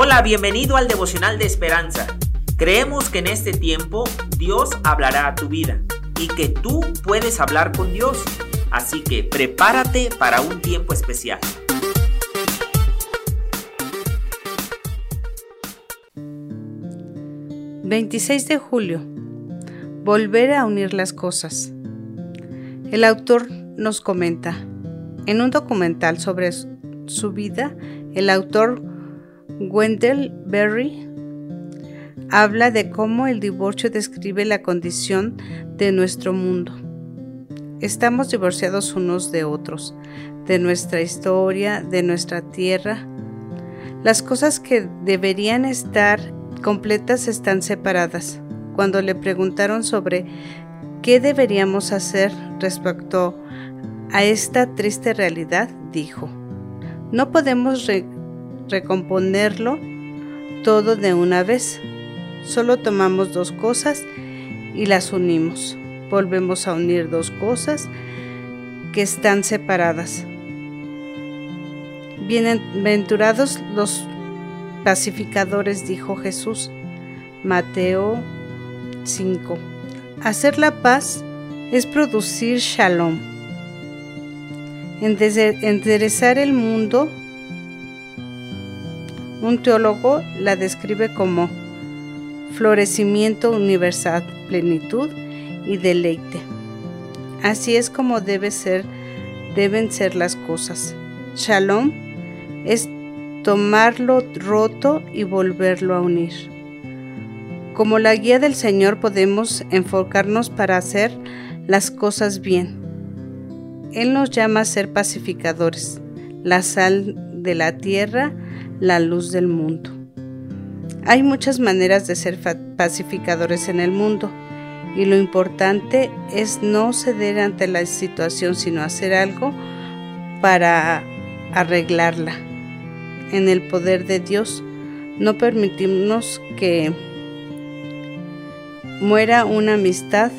Hola, bienvenido al devocional de esperanza. Creemos que en este tiempo Dios hablará a tu vida y que tú puedes hablar con Dios. Así que prepárate para un tiempo especial. ...26 de julio... ...volver a unir las cosas... ...el autor nos comenta... ...en un documental sobre su vida... ...el autor Wendell Berry habla de cómo el divorcio describe la condición de nuestro mundo. Estamos divorciados unos de otros, de nuestra historia, de nuestra tierra. Las cosas que deberían estar completas están separadas. Cuando le preguntaron sobre qué deberíamos hacer respecto a esta triste realidad, dijo, no podemos recomponerlo todo de una vez. Solo tomamos dos cosas y las unimos. Volvemos a unir dos cosas que están separadas. Bienaventurados los pacificadores, dijo Jesús. Mateo 5. Hacer la paz es producir shalom. Enderezar el mundo un teólogo la describe como florecimiento universal, plenitud y deleite. Así es como debe ser, deben ser las cosas. Shalom es tomarlo roto y volverlo a unir. Como la guía del Señor podemos enfocarnos para hacer las cosas bien. Él nos llama a ser pacificadores, la sal de la tierra, la luz del mundo. Hay muchas maneras de ser pacificadores en el mundo y lo importante es no ceder ante la situación, sino hacer algo para arreglarla. En el poder de Dios, no permitimos que muera una amistad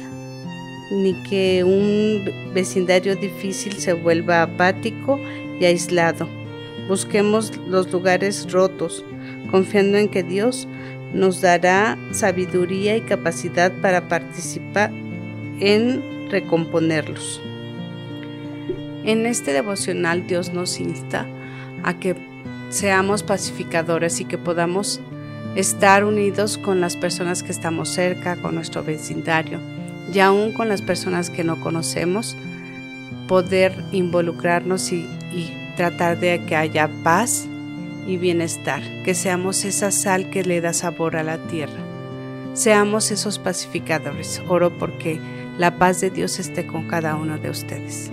ni que un vecindario difícil se vuelva apático y aislado. Busquemos los lugares rotos, confiando en que Dios nos dará sabiduría y capacidad para participar en recomponerlos. En este devocional Dios nos insta a que seamos pacificadores y que podamos estar unidos con las personas que estamos cerca, con nuestro vecindario y aún con las personas que no conocemos, poder involucrarnos y, y tratar de que haya paz y bienestar, que seamos esa sal que le da sabor a la tierra. Seamos esos pacificadores. Oro porque la paz de Dios esté con cada uno de ustedes.